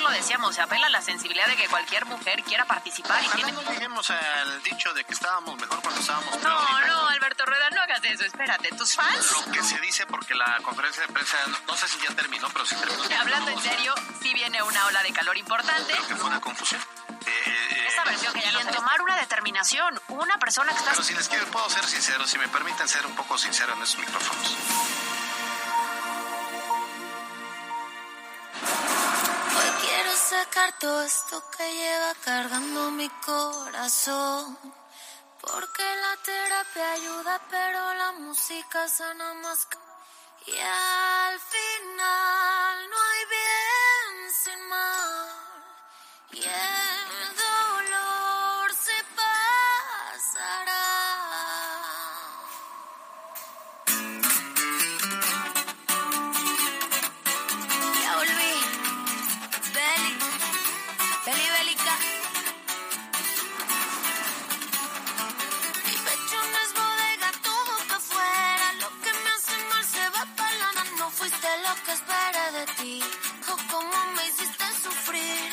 Ayer lo decíamos, se apela a la sensibilidad de que cualquier mujer quiera participar y Ojalá tiene... no lleguemos al dicho de que estábamos mejor cuando estábamos peor. No, no, Alberto Rueda, no hagas eso, espérate, tus fans... Lo que se dice porque la conferencia de prensa, no, no sé si ya terminó, pero sí terminó. Hablando en serio, sí viene una ola de calor importante. Creo que fue una confusión. Eh, eh, Esa versión que ya no tomar una determinación, una persona que está... pero si les quiero, puedo ser sincero, si me permiten ser un poco sincero en esos micrófonos. Sacar todo esto que lleva cargando mi corazón. Porque la terapia ayuda, pero la música sana más. que- Y al final no hay bien sin mal. Y el dolor lo que esperé de ti. O cómo me hiciste sufrir.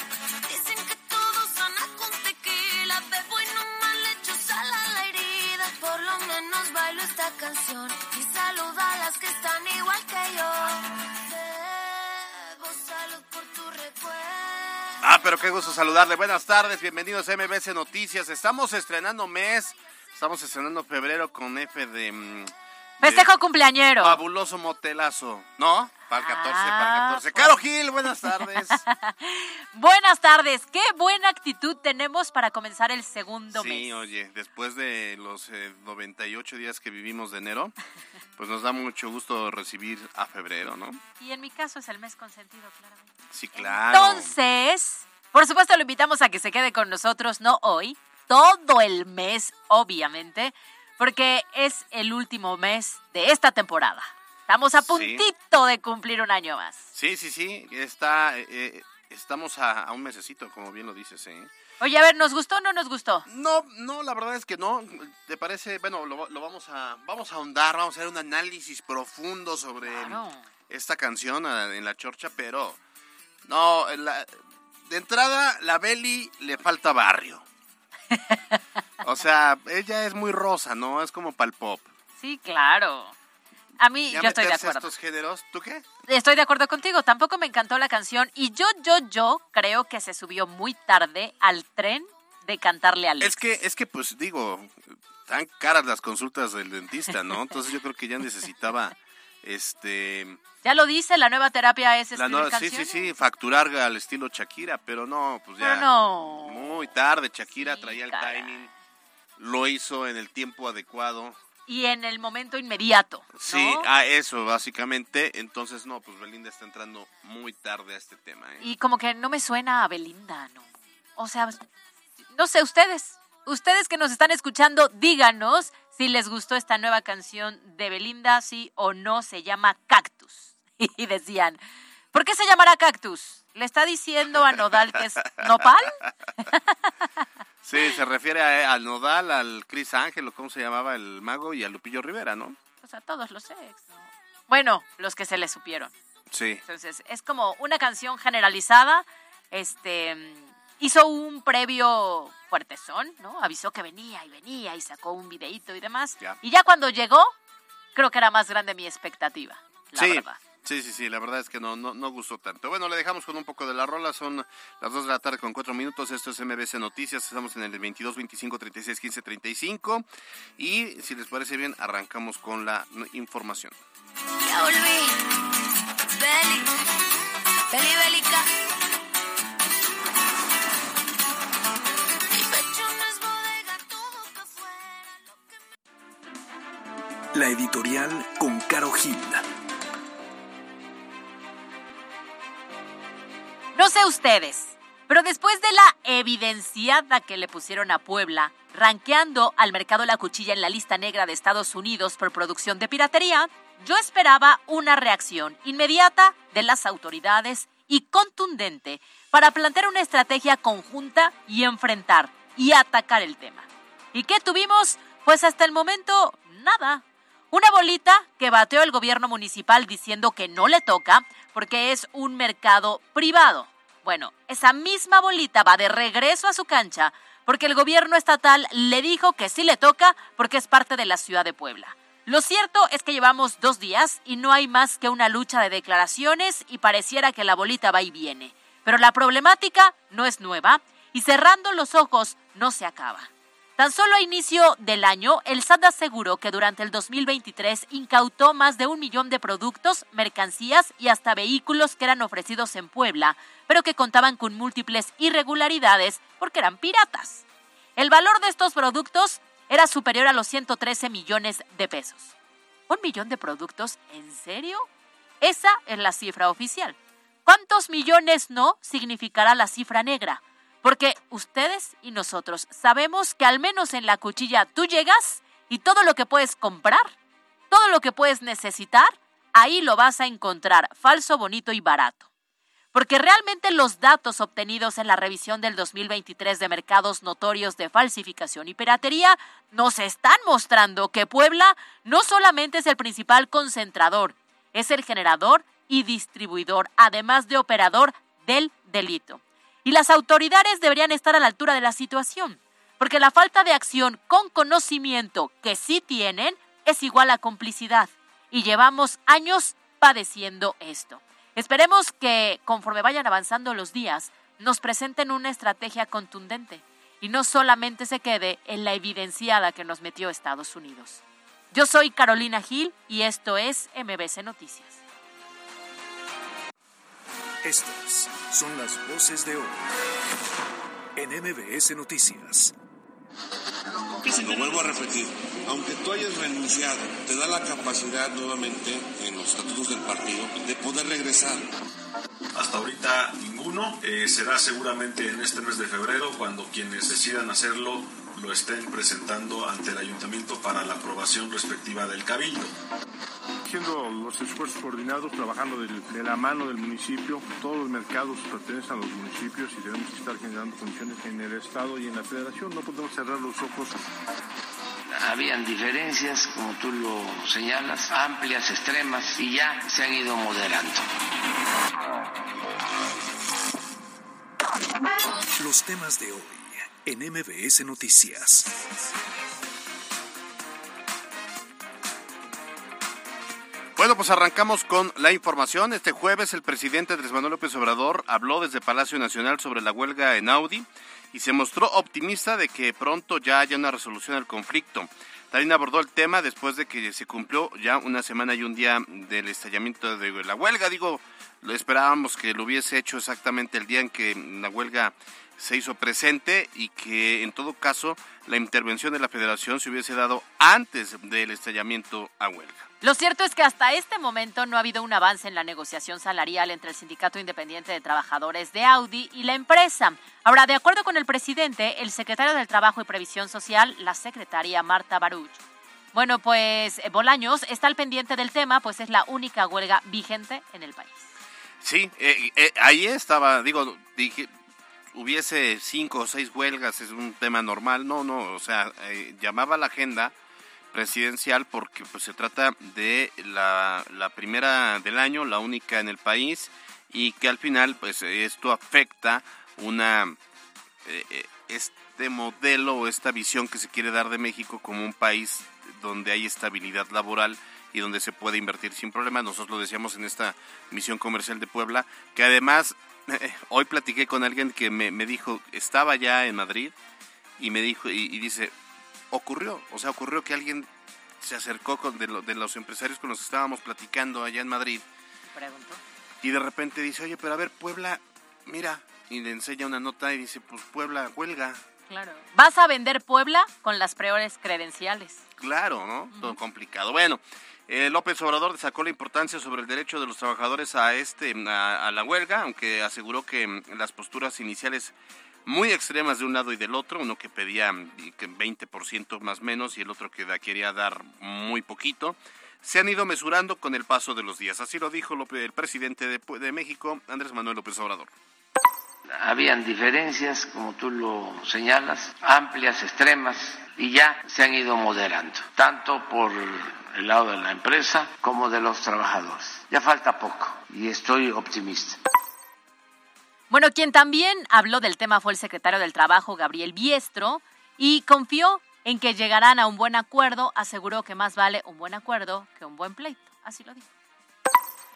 Dicen que todo sana con tequila. Bebo y no mal hecho sal a la herida. Por lo menos bailo esta canción. Y saluda a las que están igual que yo. Bebo salud por tu recuerdo. Ah, pero qué gusto saludarle. Buenas tardes, bienvenidos a MBC Noticias. Estamos estrenando mes, estamos estrenando febrero con F de... mm, Festejo cumpleañero. Fabuloso motelazo, ¿no? Para el 14, para el Ah, 14. pues. Caro Gil, buenas tardes. Buenas tardes, qué buena actitud tenemos para comenzar el segundo Sí, mes. oye, después de los eh, 98 días que vivimos de enero, pues nos da mucho gusto recibir a febrero, ¿no? Y en mi caso es el mes consentido, claramente. Sí, claro. Entonces, por supuesto lo invitamos a que se quede con nosotros, no hoy, todo el mes, obviamente, porque es el último mes de esta temporada. Estamos a Sí. puntito de cumplir un año más. Sí, sí, sí, está, eh, eh, estamos a, a un mesecito, como bien lo dices, ¿eh? Oye, a ver, ¿nos gustó o no nos gustó? No, no, la verdad es que no. ¿Te parece? Bueno, lo, lo vamos a vamos a ahondar, vamos a hacer un análisis profundo sobre Claro. esta canción ah, en la chorcha, pero no, la- de entrada la Beli le falta barrio. O sea, ella es muy rosa, ¿no? Es como pal pop. Sí, claro. A mí, Ya yo estoy de acuerdo. estos géneros, ¿tú qué? Estoy de acuerdo contigo. Tampoco me encantó la canción. Y yo, yo, yo creo que se subió muy tarde al tren de cantarle a Alex. Es que, es que, pues digo, tan caras las consultas del dentista, ¿no? Entonces yo creo que ya necesitaba, este, Ya lo dice, la nueva terapia es la escribir nueva, sí, sí, sí, facturar al estilo Shakira, pero no, pues ya. Pero no. Muy tarde, Shakira Sí, traía el timing, lo hizo en el tiempo adecuado. Y en el momento inmediato. ¿no? Sí, a eso básicamente. Entonces, no, pues Belinda está entrando muy tarde a este tema. ¿eh? Y como que no me suena a Belinda, ¿no? O sea, no sé, ustedes, ustedes que nos están escuchando, díganos si les gustó esta nueva canción de Belinda, sí o no, se llama Cactus. Y decían, ¿por qué se llamará Cactus? ¿Le está diciendo a Nodal que es nopal? Sí, se refiere a- al Nodal, al Chris Ángel, o cómo se llamaba el mago, y a Lupillo Rivera, ¿no? Pues a todos los ex, ¿no? Bueno, los que se le supieron. Sí. Entonces, es como una canción generalizada. Este hizo un previo fuertezón, ¿no? Avisó que venía y venía y sacó un videíto y demás. Ya. Y ya cuando llegó, creo que era más grande mi expectativa, la sí, verdad. Sí, sí, sí, la verdad es que no, no, no gustó tanto. Bueno, le dejamos con un poco de la rola, son las 2 de la tarde con 4 minutos, esto es MBC Noticias, estamos en el 22, 25, 36, 15, 35 y si les parece bien, arrancamos con la información. Ya volví. Beli, Beli Bélica. La editorial con Caro Gil. No sé ustedes, pero después de la evidenciada que le pusieron a Puebla ranqueando al mercado La Cuchilla en la lista negra de Estados Unidos por producción de piratería, yo esperaba una reacción inmediata de las autoridades y contundente para plantear una estrategia conjunta y enfrentar y atacar el tema. ¿Y qué tuvimos? Pues hasta el momento, nada. Una bolita que bateó el gobierno municipal diciendo que no le toca porque es un mercado privado. Bueno, esa misma bolita va de regreso a su cancha porque el gobierno estatal le dijo que sí le toca porque es parte de la ciudad de Puebla. Lo cierto es que llevamos dos días y no hay más que una lucha de declaraciones y pareciera que la bolita va y viene. Pero la problemática no es nueva y cerrando los ojos no se acaba. Tan solo a inicio del año, el SAT aseguró que durante el 2023 incautó más de un millón de productos, mercancías y hasta vehículos que eran ofrecidos en Puebla, pero que contaban con múltiples irregularidades porque eran piratas. El valor de estos productos era superior a los 113 millones de pesos. ¿Un millón de productos? ¿En serio? Esa es la cifra oficial. ¿Cuántos millones no significará la cifra negra? Porque ustedes y nosotros sabemos que al menos en la cuchilla tú llegas y todo lo que puedes comprar, todo lo que puedes necesitar, ahí lo vas a encontrar falso, bonito y barato porque realmente los datos obtenidos en la revisión del 2023 de mercados notorios de falsificación y piratería nos están mostrando que Puebla no solamente es el principal concentrador, es el generador y distribuidor, además de operador del delito. Y las autoridades deberían estar a la altura de la situación, porque la falta de acción con conocimiento que sí tienen es igual a complicidad. Y llevamos años padeciendo esto. Esperemos que conforme vayan avanzando los días, nos presenten una estrategia contundente y no solamente se quede en la evidenciada que nos metió Estados Unidos. Yo soy Carolina Gil y esto es MBC Noticias. Estas son las voces de hoy en MBS Noticias. Lo vuelvo a repetir, aunque tú hayas renunciado, te da la capacidad nuevamente en los estatutos del partido de poder regresar. Hasta ahorita ninguno. Eh, será seguramente en este mes de febrero cuando quienes decidan hacerlo lo estén presentando ante el ayuntamiento para la aprobación respectiva del cabildo. Haciendo los esfuerzos coordinados, trabajando de la mano del municipio, todos los mercados pertenecen a los municipios y tenemos que estar generando condiciones en el Estado y en la Federación. No podemos cerrar los ojos habían diferencias, como tú lo señalas, amplias, extremas, y ya se han ido moderando. Temas de hoy en MBS Noticias. Bueno, pues arrancamos con la información. Este jueves el presidente Andrés Manuel López Obrador habló desde Palacio Nacional sobre la huelga en Audi y se mostró optimista de que pronto ya haya una resolución al conflicto. También abordó el tema después de que se cumplió ya una semana y un día del estallamiento de la huelga. Digo, lo esperábamos que lo hubiese hecho exactamente el día en que la huelga se hizo presente y que en todo caso la intervención de la federación se hubiese dado antes del estallamiento a huelga. Lo cierto es que hasta este momento no ha habido un avance en la negociación salarial entre el Sindicato Independiente de Trabajadores de Audi y la empresa. Ahora, de acuerdo con el presidente, el secretario del Trabajo y Previsión Social, la secretaria Marta Baruch, bueno, pues eh, Bolaños está al pendiente del tema, pues es la única huelga vigente en el país. Sí, eh, eh, ahí estaba, digo, dije, hubiese cinco o seis huelgas, es un tema normal. No, no, o sea, llamaba la agenda presidencial porque pues se trata de la, la primera del año, la única en el país y que al final pues esto afecta una eh, eh, este modelo o esta visión que se quiere dar de México como un país donde hay estabilidad laboral y donde se puede invertir sin problema. Nosotros lo decíamos en esta misión comercial de Puebla, que además hoy platiqué con alguien que me, me, dijo, estaba ya en Madrid y me dijo, y, y dice, ocurrió, o sea, ocurrió que alguien se acercó con de, de, los empresarios con los que estábamos platicando allá en Madrid. Preguntó. Y de repente dice, oye, pero a ver, Puebla, mira, y le enseña una nota y dice, pues Puebla, huelga. Claro. Vas a vender Puebla con las peores credenciales. Claro, ¿no? Uh -huh. Todo complicado. Bueno, eh, López Obrador destacó la importancia sobre el derecho de los trabajadores a este a, a la huelga, aunque aseguró que las posturas iniciales muy extremas de un lado y del otro, uno que pedía mm, que 20% más menos y el otro que quería dar muy poquito, se han ido mesurando con el paso de los días. Así lo dijo el presidente de, de México, Andrés Manuel López Obrador. Habían diferencias, como tú lo señalas, amplias, extremas, y ya se han ido moderando, tanto por el lado de la empresa como de los trabajadores. Ya falta poco y estoy optimista. Bueno, quien también habló del tema fue el secretario del Trabajo, Gabriel Biestro, y confió en que llegarán a un buen acuerdo. Aseguró que más vale un buen acuerdo que un buen pleito. Así lo dijo.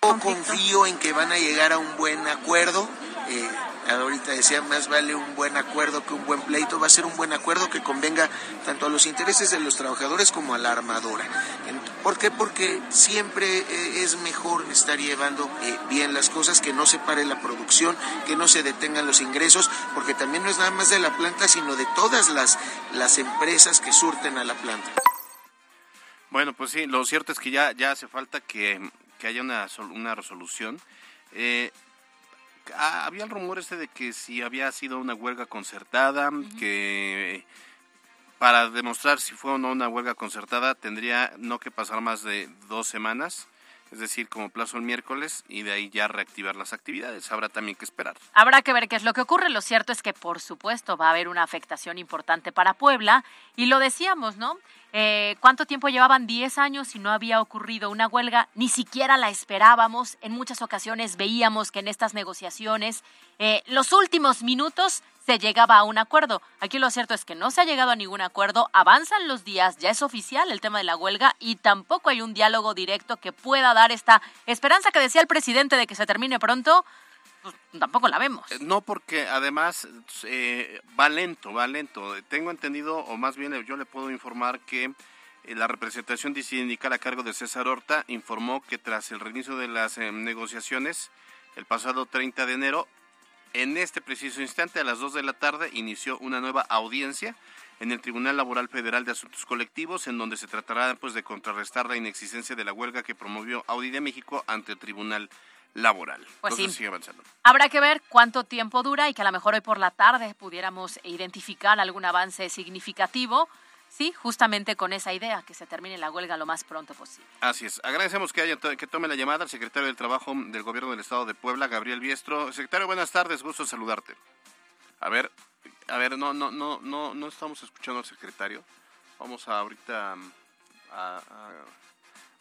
Yo confío en que van a llegar a un buen acuerdo. Eh, ahorita decía, más vale un buen acuerdo que un buen pleito. Va a ser un buen acuerdo que convenga tanto a los intereses de los trabajadores como a la armadora. ¿Por qué? Porque siempre eh, es mejor estar llevando eh, bien las cosas, que no se pare la producción, que no se detengan los ingresos, porque también no es nada más de la planta, sino de todas las, las empresas que surten a la planta. Bueno, pues sí, lo cierto es que ya, ya hace falta que, que haya una, una resolución. Eh, ah, había el rumor este de que si había sido una huelga concertada, que para demostrar si fue o no una huelga concertada tendría no que pasar más de dos semanas, es decir, como plazo el miércoles, y de ahí ya reactivar las actividades. Habrá también que esperar. Habrá que ver qué es lo que ocurre. Lo cierto es que, por supuesto, va a haber una afectación importante para Puebla. Y lo decíamos, ¿no? Eh, ¿Cuánto tiempo llevaban? 10 años y no había ocurrido una huelga. Ni siquiera la esperábamos. En muchas ocasiones veíamos que en estas negociaciones, eh, los últimos minutos se llegaba a un acuerdo. Aquí lo cierto es que no se ha llegado a ningún acuerdo. Avanzan los días, ya es oficial el tema de la huelga y tampoco hay un diálogo directo que pueda dar esta esperanza que decía el presidente de que se termine pronto pues, tampoco la vemos. Eh, No, porque además eh, va lento, va lento. Tengo entendido, o más bien yo le puedo informar que eh, la representación sindical a cargo de César Horta informó que tras el reinicio de las eh, negociaciones el pasado 30 de enero, en este preciso instante, a las 2 de la tarde, inició una nueva audiencia en el Tribunal Laboral Federal de Asuntos Colectivos, en donde se tratará pues, de contrarrestar la inexistencia de la huelga que promovió Audi de México ante el Tribunal Laboral. Pues Entonces sí. sigue avanzando. Habrá que ver cuánto tiempo dura y que a lo mejor hoy por la tarde pudiéramos identificar algún avance significativo, sí, justamente con esa idea, que se termine la huelga lo más pronto posible. Así es. Agradecemos que haya que tome la llamada al secretario del Trabajo del Gobierno del Estado de Puebla, Gabriel Biestro. Secretario, buenas tardes, gusto saludarte. A ver, a ver, no, no, no, no, no estamos escuchando al secretario. Vamos a ahorita mm, a, a-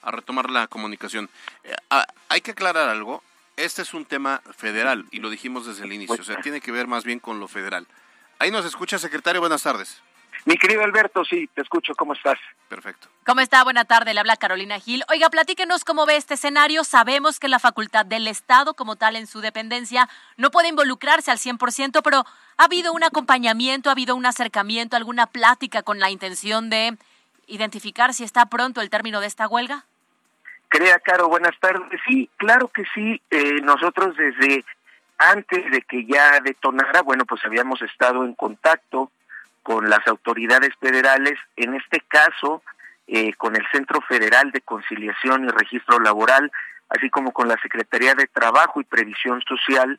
a retomar la comunicación. Eh, hay que aclarar algo. Este es un tema federal y lo dijimos desde el inicio. O sea, tiene que ver más bien con lo federal. Ahí nos escucha, secretario. Buenas tardes. Mi querido Alberto, sí, te escucho, ¿cómo estás? Perfecto. ¿Cómo está? Buena tarde, le habla Carolina Gil. Oiga, platíquenos cómo ve este escenario. Sabemos que la facultad del Estado, como tal en su dependencia, no puede involucrarse al 100%, pero ¿ha habido un acompañamiento, ha habido un acercamiento, alguna plática con la intención de identificar si está pronto el término de esta huelga? Crea, Caro, buenas tardes. Sí, claro que sí. Eh, nosotros desde antes de que ya detonara, bueno, pues habíamos estado en contacto con las autoridades federales, en este caso eh, con el Centro Federal de Conciliación y Registro Laboral, así como con la Secretaría de Trabajo y Previsión Social,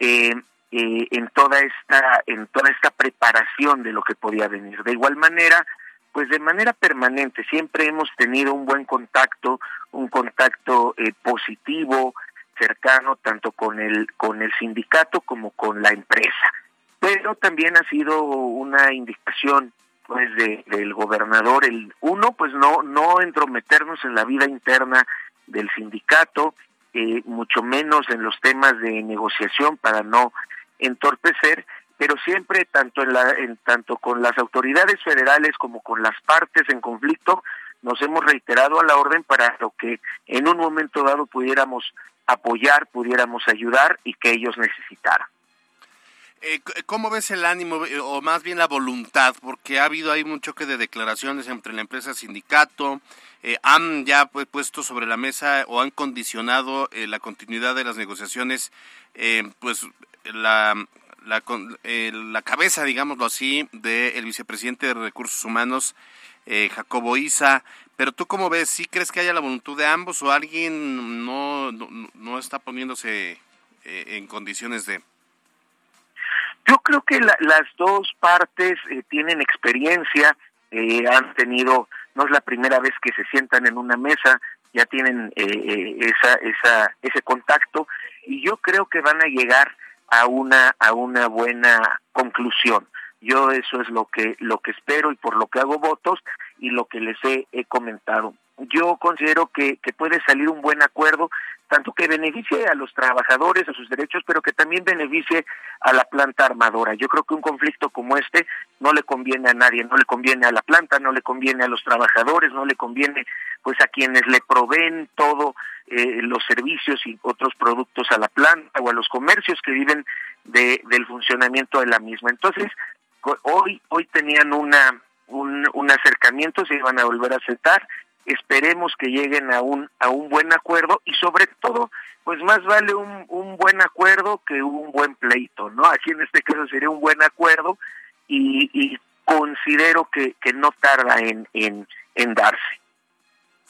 eh, eh, en toda esta en toda esta preparación de lo que podía venir. De igual manera, pues de manera permanente siempre hemos tenido un buen contacto, un contacto eh, positivo, cercano tanto con el con el sindicato como con la empresa. Pero también ha sido una indicación pues de, del gobernador el uno pues no no entrometernos en la vida interna del sindicato, eh, mucho menos en los temas de negociación para no entorpecer, pero siempre tanto en la en tanto con las autoridades federales como con las partes en conflicto nos hemos reiterado a la orden para lo que en un momento dado pudiéramos apoyar, pudiéramos ayudar y que ellos necesitaran. Eh, ¿Cómo ves el ánimo eh, o más bien la voluntad? Porque ha habido ahí un choque de declaraciones entre la empresa sindicato. eh, han ya pues, puesto sobre la mesa o han condicionado eh, la continuidad de las negociaciones, pues la, la, eh, la cabeza, digámoslo así, del vicepresidente de Recursos Humanos, eh, Jacobo Isa. Pero tú cómo ves, ¿sí crees que haya la voluntad de ambos o alguien no, no, no está poniéndose eh, en condiciones de... Yo creo que las dos partes eh, tienen experiencia, han tenido, no es la primera vez que se sientan en una mesa, ya tienen esa, esa, ese contacto y yo creo que van a llegar a una, a una buena conclusión. Yo eso es lo que, lo que espero y por lo que hago votos y lo que les he, he comentado. Yo considero que, que puede salir un buen acuerdo tanto que beneficie a los trabajadores, a sus derechos, pero que también beneficie a la planta armadora. Yo creo que un conflicto como este no le conviene a nadie, no le conviene a la planta, no le conviene a los trabajadores, no le conviene pues a quienes le proveen todo eh, los servicios y otros productos a la planta o a los comercios que viven de, del funcionamiento de la misma. Entonces, hoy hoy tenían una un, un acercamiento, se iban a volver a sentar, esperemos que lleguen a un a un buen acuerdo y sobre todo pues más vale un, un buen acuerdo que un buen pleito no aquí en este caso sería un buen acuerdo y, considero que, que no tarda en, en, en darse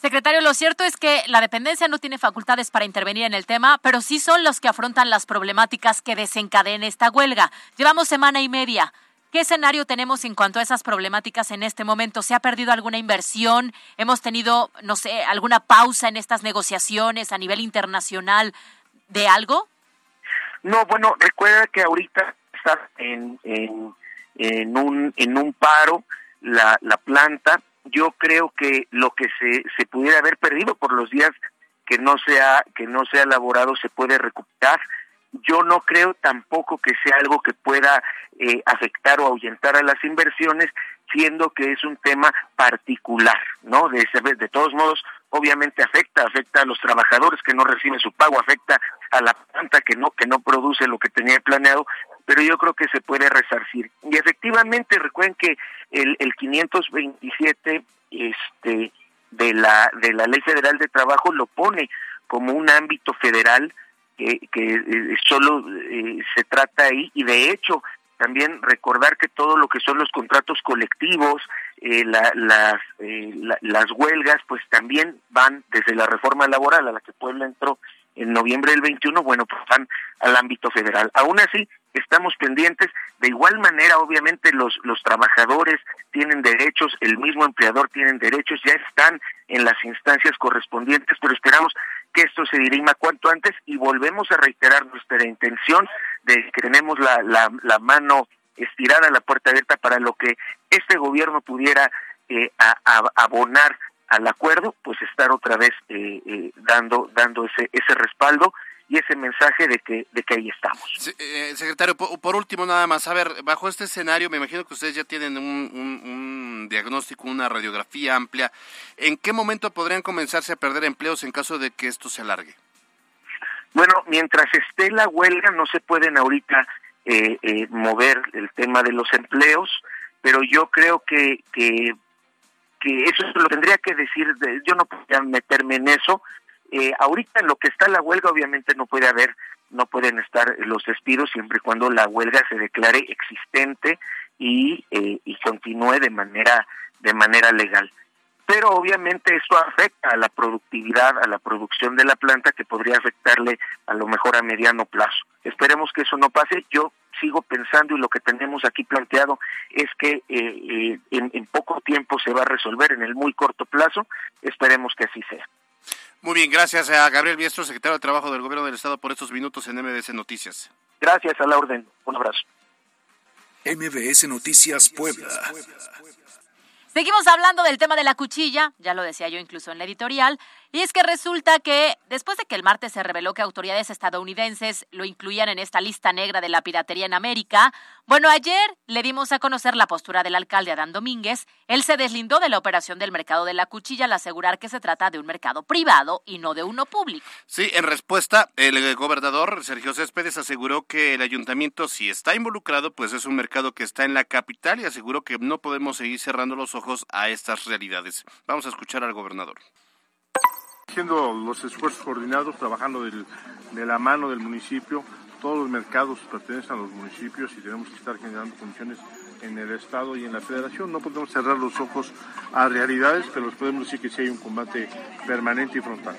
Secretario, lo cierto es que la dependencia no tiene facultades para intervenir en el tema, pero sí son los que afrontan las problemáticas que desencadena esta huelga. Llevamos semana y media. ¿Qué escenario tenemos en cuanto a esas problemáticas en este momento? ¿Se ha perdido alguna inversión? ¿Hemos tenido, no sé, alguna pausa en estas negociaciones a nivel internacional de algo? No, bueno, recuerda que ahorita está en, en, un, en un paro la, la planta. Yo creo que lo que se, se pudiera haber perdido por los días que no se ha, que no se ha elaborado se puede recuperar yo no creo tampoco que sea algo que pueda eh, afectar o ahuyentar a las inversiones, siendo que es un tema particular, ¿no? De, de todos modos, obviamente afecta, afecta a los trabajadores que no reciben su pago, afecta a la planta que no que no produce lo que tenía planeado, pero yo creo que se puede resarcir. Y efectivamente, recuerden que el, el 527 este de la de la Ley Federal de Trabajo lo pone como un ámbito federal que, que eh, solo eh, se trata ahí y de hecho también recordar que todo lo que son los contratos colectivos, eh, la, las, las huelgas, pues también van desde la reforma laboral a la que Puebla entró en noviembre del 21, bueno, pues van al ámbito federal. Aún así, estamos pendientes. De igual manera, obviamente, los, los trabajadores tienen derechos, el mismo empleador tienen derechos, ya están en las instancias correspondientes, pero esperamos que esto se dirima cuanto antes y volvemos a reiterar nuestra intención de que tenemos la, la, la mano estirada, la puerta abierta para lo que este gobierno pudiera eh, abonar al acuerdo, pues estar otra vez eh, eh, dando dando ese ese respaldo y ese mensaje de que de que ahí estamos. Eh, secretario, por, último nada más, a ver, bajo este escenario, me imagino que ustedes ya tienen un, un, diagnóstico, una radiografía amplia. ¿En qué momento podrían comenzarse a perder empleos en caso de que esto se alargue? Bueno, mientras esté la huelga, no se pueden ahorita eh, eh, mover el tema de los empleos, pero yo creo que, que que eso lo tendría que decir, yo no podría meterme en eso. Eh, ahorita en lo que está la huelga obviamente no puede haber, no pueden estar los despidos siempre y cuando la huelga se declare existente y, eh, y continúe de manera, de manera legal. Pero obviamente esto afecta a la productividad, a la producción de la planta que podría afectarle a lo mejor a mediano plazo. Esperemos que eso no pase. Yo sigo pensando y lo que tenemos aquí planteado es que eh, eh, en, poco tiempo se va a resolver en el muy corto plazo. Esperemos que así sea. Muy bien, gracias a Gabriel Biestro, secretario de Trabajo del Gobierno del Estado, por estos minutos en MBS Noticias. Gracias, a la orden. Un abrazo. MBS Noticias Puebla. Seguimos hablando del tema de la cuchilla, ya lo decía yo incluso en la editorial, y es que resulta que después de que el martes se reveló que autoridades estadounidenses lo incluían en esta lista negra de la piratería en América, bueno, ayer le dimos a conocer la postura del alcalde Adán Domínguez. Él se deslindó de la operación del mercado de la cuchilla al asegurar que se trata de un mercado privado y no de uno público. Sí, en respuesta, el gobernador Sergio Céspedes aseguró que el ayuntamiento, si está involucrado, pues es un mercado que está en la capital y aseguró que no podemos seguir cerrando los ojos a estas realidades. Vamos a escuchar al gobernador haciendo los esfuerzos coordinados, trabajando de la mano del municipio. Todos los mercados pertenecen a los municipios y tenemos que estar generando condiciones en el Estado y en la Federación. No podemos cerrar los ojos a realidades, pero les podemos decir que sí hay un combate permanente y frontal.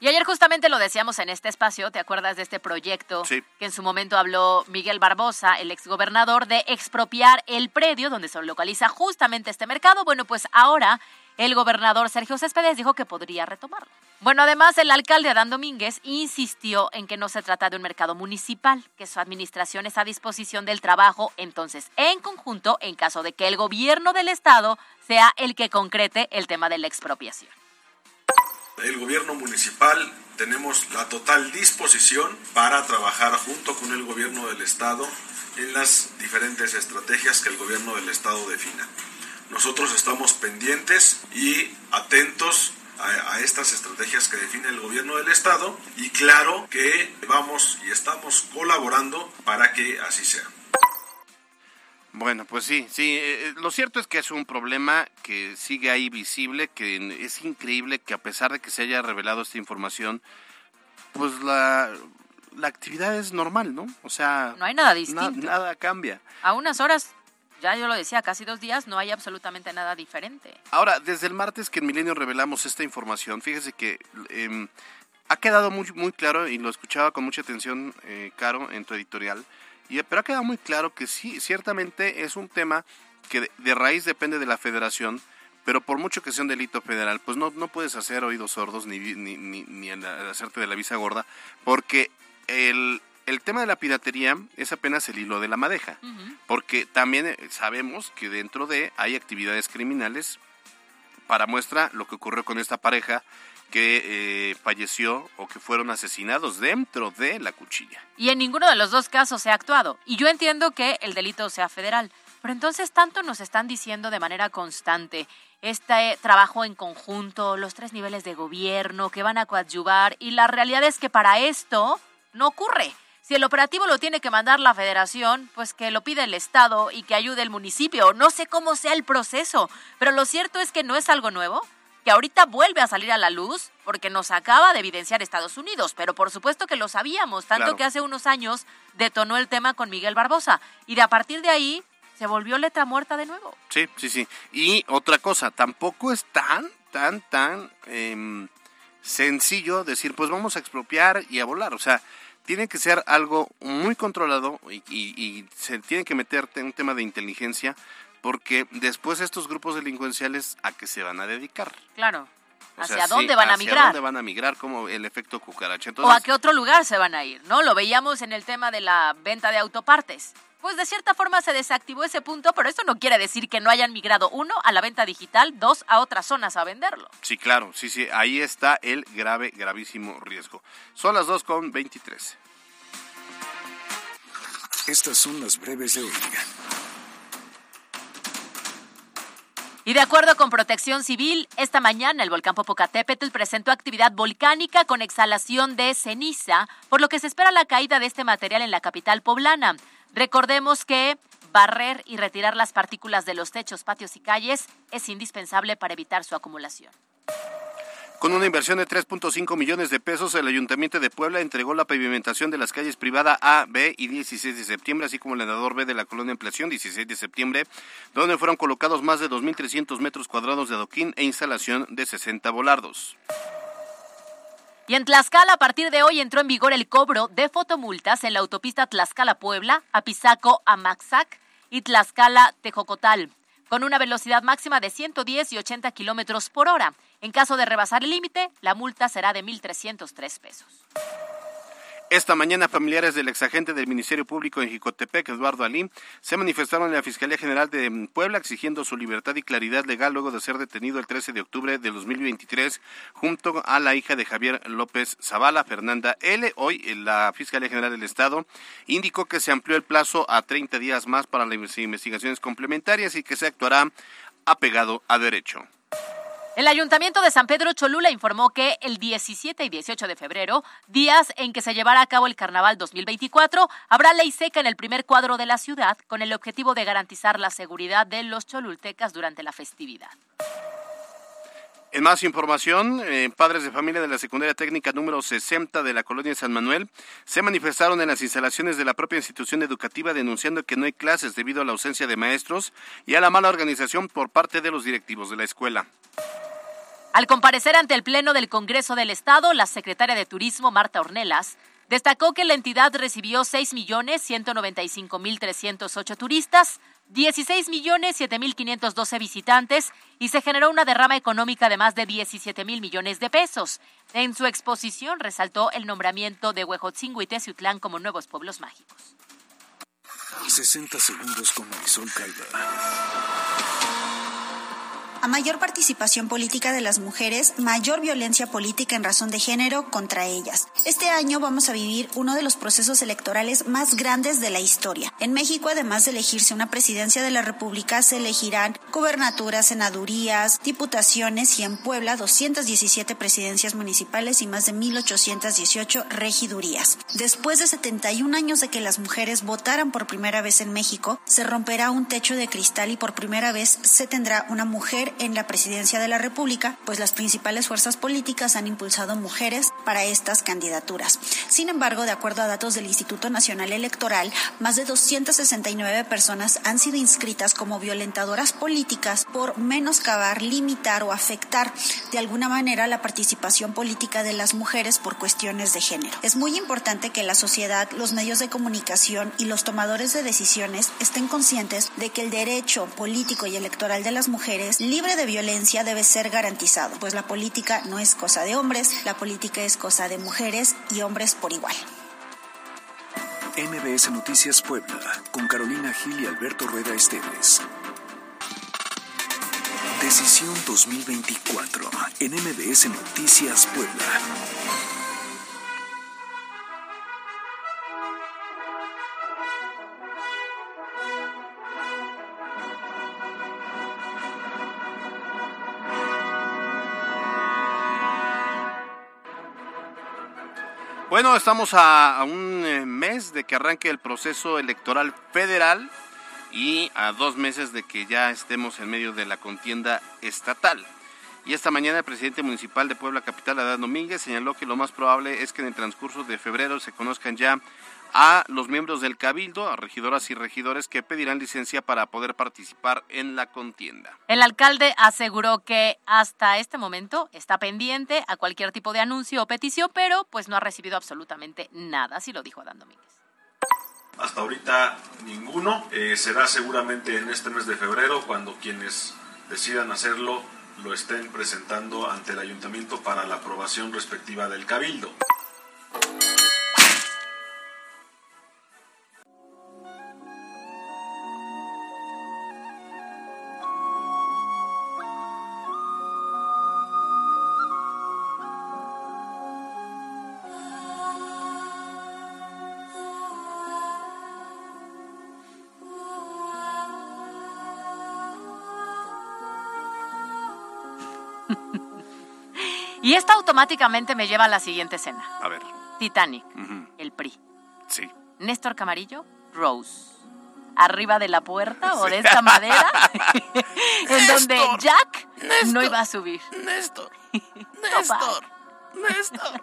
Y ayer justamente lo decíamos en este espacio, ¿te acuerdas de este proyecto Sí. que en su momento habló Miguel Barbosa, el exgobernador, de expropiar el predio donde se localiza justamente este mercado? Bueno, pues ahora el gobernador Sergio Céspedes dijo que podría retomarlo. Bueno, además el alcalde Adán Domínguez insistió en que no se trata de un mercado municipal, que su administración está a disposición del trabajo, entonces, en conjunto, en caso de que el gobierno del estado sea el que concrete el tema de la expropiación. El gobierno municipal tenemos la total disposición para trabajar junto con el gobierno del estado en las diferentes estrategias que el gobierno del estado defina. Nosotros estamos pendientes y atentos a, a estas estrategias que define el gobierno del estado y claro que vamos y estamos colaborando para que así sea. Bueno, pues sí, sí. eh, lo cierto es que es un problema que sigue ahí visible, que es increíble que a pesar de que se haya revelado esta información, pues la, la actividad es normal, ¿no? O sea, No hay nada na- distinto. nada cambia. A unas horas, ya yo lo decía, casi dos días, no hay absolutamente nada diferente. Ahora, desde el martes que en Milenio revelamos esta información, fíjese que em, ha quedado muy, muy claro, y lo escuchaba con mucha atención, eh, Caro, en tu editorial, y, pero ha quedado muy claro que sí, ciertamente es un tema que de, raíz depende de la federación, pero por mucho que sea un delito federal, pues no, no puedes hacer oídos sordos ni, ni, ni, ni hacerte de la visa gorda, porque el, el tema de la piratería es apenas el hilo de la madeja porque también eh, sabemos que dentro de hay actividades criminales para muestra lo que ocurrió con esta pareja que eh, falleció o que fueron asesinados dentro de la cuchilla. Y en ninguno de los dos casos se ha actuado. Y yo entiendo que el delito sea federal. Pero entonces tanto nos están diciendo de manera constante este trabajo en conjunto, los tres niveles de gobierno que van a coadyuvar y la realidad es que para esto no ocurre. Si el operativo lo tiene que mandar la federación, pues que lo pide el Estado y que ayude el municipio. No sé cómo sea el proceso, pero lo cierto es que no es algo nuevo, que ahorita vuelve a salir a la luz porque nos acaba de evidenciar Estados Unidos, pero por supuesto que lo sabíamos, tanto Claro. que hace unos años detonó el tema con Miguel Barbosa y de a partir de ahí se volvió letra muerta de nuevo. Sí, sí, sí. Y otra cosa, tampoco es tan, tan, tan em, sencillo decir, pues vamos a expropiar y a volar. O sea, tiene que ser algo muy controlado y, y- se tiene que meter en un tema de inteligencia porque después estos grupos delincuenciales a qué se van a dedicar. Claro. O ¿Hacia sea, sí, dónde van a ¿hacia migrar? dónde van a migrar? Como el efecto cucaracha. ¿O a qué otro lugar se van a ir? ¿No? Lo veíamos en el tema de la venta de autopartes. Pues de cierta forma se desactivó ese punto, pero eso no quiere decir que no hayan migrado, uno, a la venta digital, dos, a otras zonas a venderlo. sí, claro, sí, sí, ahí está el grave, gravísimo riesgo. Son las 2 con 23. Estas son las breves de hoy. Y de acuerdo con Protección Civil, esta mañana el volcán Popocatépetl presentó actividad volcánica con exhalación de ceniza, por lo que se espera la caída de este material en la capital poblana. Recordemos que barrer y retirar las partículas de los techos, patios y calles es indispensable para evitar su acumulación. Con una inversión de 3.5 millones de pesos, el Ayuntamiento de Puebla entregó la pavimentación de las calles privada A, B y 16 de septiembre, así como el andador B de la colonia Ampliación 16 de septiembre, donde fueron colocados más de 2.300 metros cuadrados de adoquín e instalación de 60 volardos. Y en Tlaxcala, a partir de hoy entró en vigor el cobro de fotomultas en la autopista Tlaxcala-Puebla, Apizaco, Amaxac y Tlaxcala-Tejocotal, con una velocidad máxima de 110 y 80 kilómetros por hora. En caso de rebasar el límite, la multa será de 1.303 pesos. Esta mañana, familiares del exagente del Ministerio Público en Jicotepec, Eduardo Alí, se manifestaron en la Fiscalía General de Puebla exigiendo su libertad y claridad legal luego de ser detenido el 13 de octubre de 2023 junto a la hija de Javier López Zavala, Fernanda L. Hoy, la Fiscalía General del Estado indicó que se amplió el plazo a 30 días más para las investigaciones complementarias y que se actuará apegado a derecho. El Ayuntamiento de San Pedro Cholula informó que el 17 y 18 de febrero, días en que se llevará a cabo el Carnaval 2024, habrá ley seca en el primer cuadro de la ciudad con el objetivo de garantizar la seguridad de los cholultecas durante la festividad. En más información, eh, padres de familia de la secundaria técnica número 60 de la colonia San Manuel se manifestaron en las instalaciones de la propia institución educativa denunciando que no hay clases debido a la ausencia de maestros y a la mala organización por parte de los directivos de la escuela. Al comparecer ante el Pleno del Congreso del Estado, la secretaria de Turismo, Marta Ornelas, destacó que la entidad recibió 6.195.308 turistas, 16.007.512 visitantes y se generó una derrama económica de más de 17.000 millones de pesos. En su exposición resaltó el nombramiento de Huejotzingo y Teciutlán como nuevos pueblos mágicos. 60 segundos con Marisol Calva. A mayor participación política de las mujeres, mayor violencia política en razón de género contra ellas. Este año vamos a vivir uno de los procesos electorales más grandes de la historia. En México, además de elegirse una presidencia de la República, se elegirán gubernaturas, senadurías, diputaciones y en Puebla 217 presidencias municipales y más de 1.818 regidurías. Después de 71 años de que las mujeres votaran por primera vez en México, se romperá un techo de cristal y por primera vez se tendrá una mujer en la presidencia de la República, pues las principales fuerzas políticas han impulsado mujeres para estas candidaturas. Sin embargo, de acuerdo a datos del Instituto Nacional Electoral, más de 269 personas han sido inscritas como violentadoras políticas por menoscabar, limitar o afectar de alguna manera la participación política de las mujeres por cuestiones de género. Es muy importante que la sociedad, los medios de comunicación y los tomadores de decisiones estén conscientes de que el derecho político y electoral de las mujeres libre de violencia debe ser garantizado, pues la política no es cosa de hombres, la política es cosa de mujeres y hombres por igual. MBS Noticias Puebla, con Carolina Gil y Alberto Rueda Esteves. Decisión 2024 en MBS Noticias Puebla. Bueno, estamos a, un eh, mes de que arranque el proceso electoral federal y a dos meses de que ya estemos en medio de la contienda estatal. Y esta mañana el presidente municipal de Puebla Capital, Adán Domínguez, señaló que lo más probable es que en el transcurso de febrero se conozcan ya a los miembros del cabildo, a regidoras y regidores que pedirán licencia para poder participar en la contienda. El alcalde aseguró que hasta este momento está pendiente a cualquier tipo de anuncio o petición, pero pues no ha recibido absolutamente nada, así lo dijo Adán Domínguez. Hasta ahorita ninguno. Eh, será seguramente en este mes de febrero cuando quienes decidan hacerlo lo estén presentando ante el ayuntamiento para la aprobación respectiva del cabildo. Y esta automáticamente me lleva a la siguiente escena. A ver. Titanic, el PRI. Sí. Néstor Camarillo, Rose. Arriba de la puerta o de esta madera, en donde Néstor, Jack no iba a subir. Néstor, Néstor, Néstor.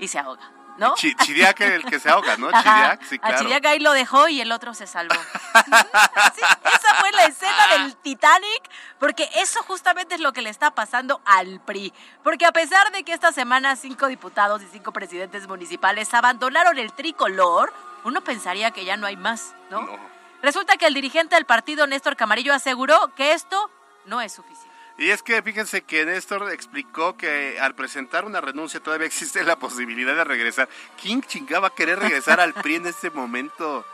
Y se ahoga, ¿no? Chiriac el que se ahoga, ¿no? Ajá, Chiriac, sí, A claro. Chiriac ahí lo dejó y el otro se salvó. Así, esa fue la escena del Titanic, porque eso justamente es lo que le está pasando al PRI. Porque a pesar de que esta semana cinco diputados y cinco presidentes municipales abandonaron el tricolor, uno pensaría que ya no hay más, ¿no? No. Resulta que el dirigente del partido, Néstor Camarillo, aseguró que esto no es suficiente. Y es que fíjense que Néstor explicó que al presentar una renuncia todavía existe la posibilidad de regresar. ¿Quién chingaba querer regresar al PRI en este momento?